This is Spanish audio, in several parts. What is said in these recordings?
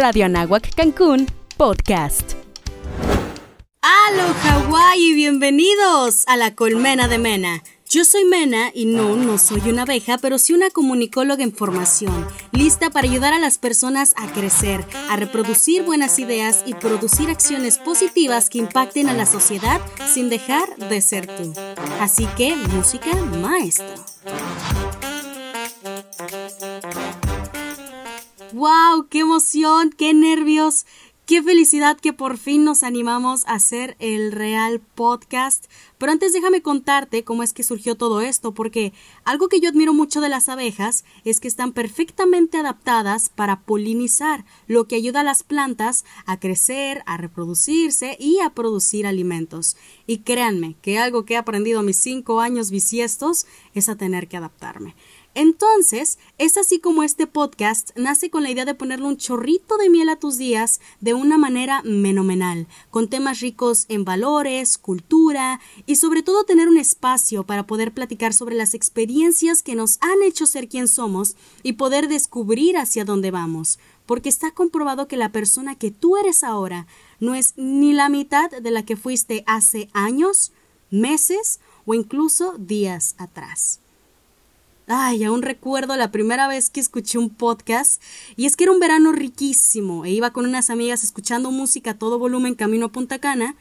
Radio Anáhuac Cancún, podcast. ¡Halo Hawái! Bienvenidos a la Colmena de Mena. Yo soy Mena y no, no soy una abeja, pero sí una comunicóloga en formación, lista para ayudar a las personas a crecer, a reproducir buenas ideas y producir acciones positivas que impacten a la sociedad sin dejar de ser tú. Así que, música maestro. ¡Wow! ¡Qué emoción! ¡Qué nervios! Qué felicidad que por fin nos animamos a hacer el real podcast. Pero antes déjame contarte cómo es que surgió todo esto, porque algo que yo admiro mucho de las abejas es que están perfectamente adaptadas para polinizar, lo que ayuda a las plantas a crecer, a reproducirse y a producir alimentos. Y créanme que algo que he aprendido a mis cinco años bisiestos es a tener que adaptarme. Entonces, es así como este podcast nace con la idea de ponerle un chorrito de miel a tus días de una manera fenomenal, con temas ricos en valores, cultura y sobre todo tener un espacio para poder platicar sobre las experiencias que nos han hecho ser quien somos y poder descubrir hacia dónde vamos, porque está comprobado que la persona que tú eres ahora no es ni la mitad de la que fuiste hace años, meses o incluso días atrás. Ay, aún recuerdo la primera vez que escuché un podcast y es que era un verano riquísimo e iba con unas amigas escuchando música a todo volumen camino a Punta Cana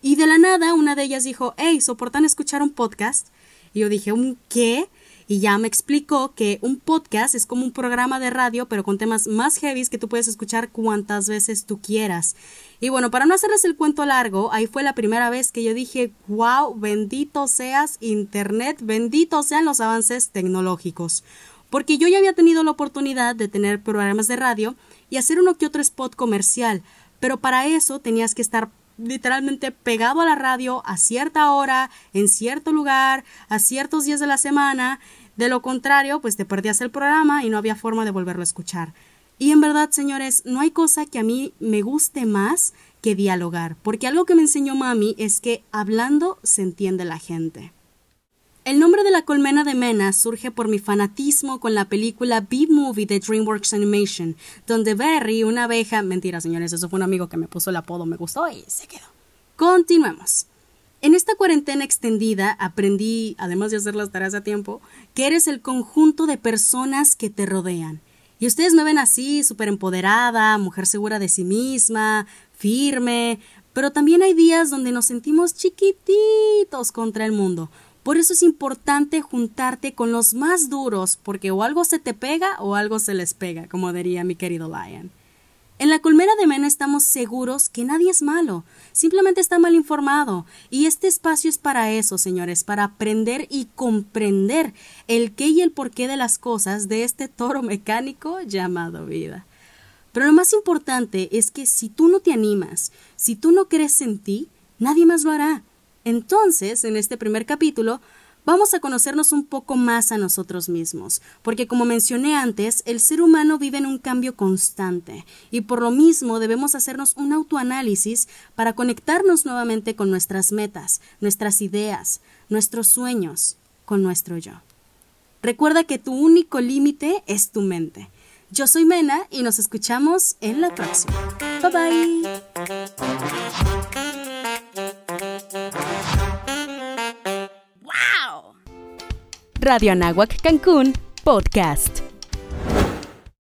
y de la nada una de ellas dijo, hey, ¿soportan escuchar un podcast? Y yo dije, ¿un qué? Y ya me explicó que un podcast es como un programa de radio, pero con temas más heavy que tú puedes escuchar cuantas veces tú quieras. Y bueno, para no hacerles el cuento largo, ahí fue la primera vez que yo dije, wow, bendito seas Internet, bendito sean los avances tecnológicos. Porque yo ya había tenido la oportunidad de tener programas de radio y hacer uno que otro spot comercial, pero para eso tenías que estar literalmente pegado a la radio a cierta hora, en cierto lugar, a ciertos días de la semana. De lo contrario, pues te perdías el programa y no había forma de volverlo a escuchar. Y en verdad, señores, no hay cosa que a mí me guste más que dialogar, porque algo que me enseñó mami es que hablando se entiende la gente. El nombre de la colmena de Mena surge por mi fanatismo con la película B-Movie de DreamWorks Animation, donde Barry, una abeja, mentira señores, eso fue un amigo que me puso el apodo, me gustó y se quedó. Continuemos. En esta cuarentena extendida aprendí, además de hacer las tareas a tiempo, que eres el conjunto de personas que te rodean. Y ustedes me ven así, súper empoderada, mujer segura de sí misma, firme, pero también hay días donde nos sentimos chiquititos contra el mundo, por eso es importante juntarte con los más duros, porque o algo se te pega o algo se les pega, como diría mi querido Lion. En la colmena de Mena estamos seguros que nadie es malo, simplemente está mal informado. Y este espacio es para eso, señores, para aprender y comprender el qué y el porqué de las cosas de este toro mecánico llamado vida. Pero lo más importante es que si tú no te animas, si tú no crees en ti, nadie más lo hará. Entonces, en este primer capítulo, vamos a conocernos un poco más a nosotros mismos, porque como mencioné antes, el ser humano vive en un cambio constante y por lo mismo debemos hacernos un autoanálisis para conectarnos nuevamente con nuestras metas, nuestras ideas, nuestros sueños, con nuestro yo. Recuerda que tu único límite es tu mente. Yo soy Mena y nos escuchamos en la próxima. Bye bye. Radio Anáhuac Cancún, podcast.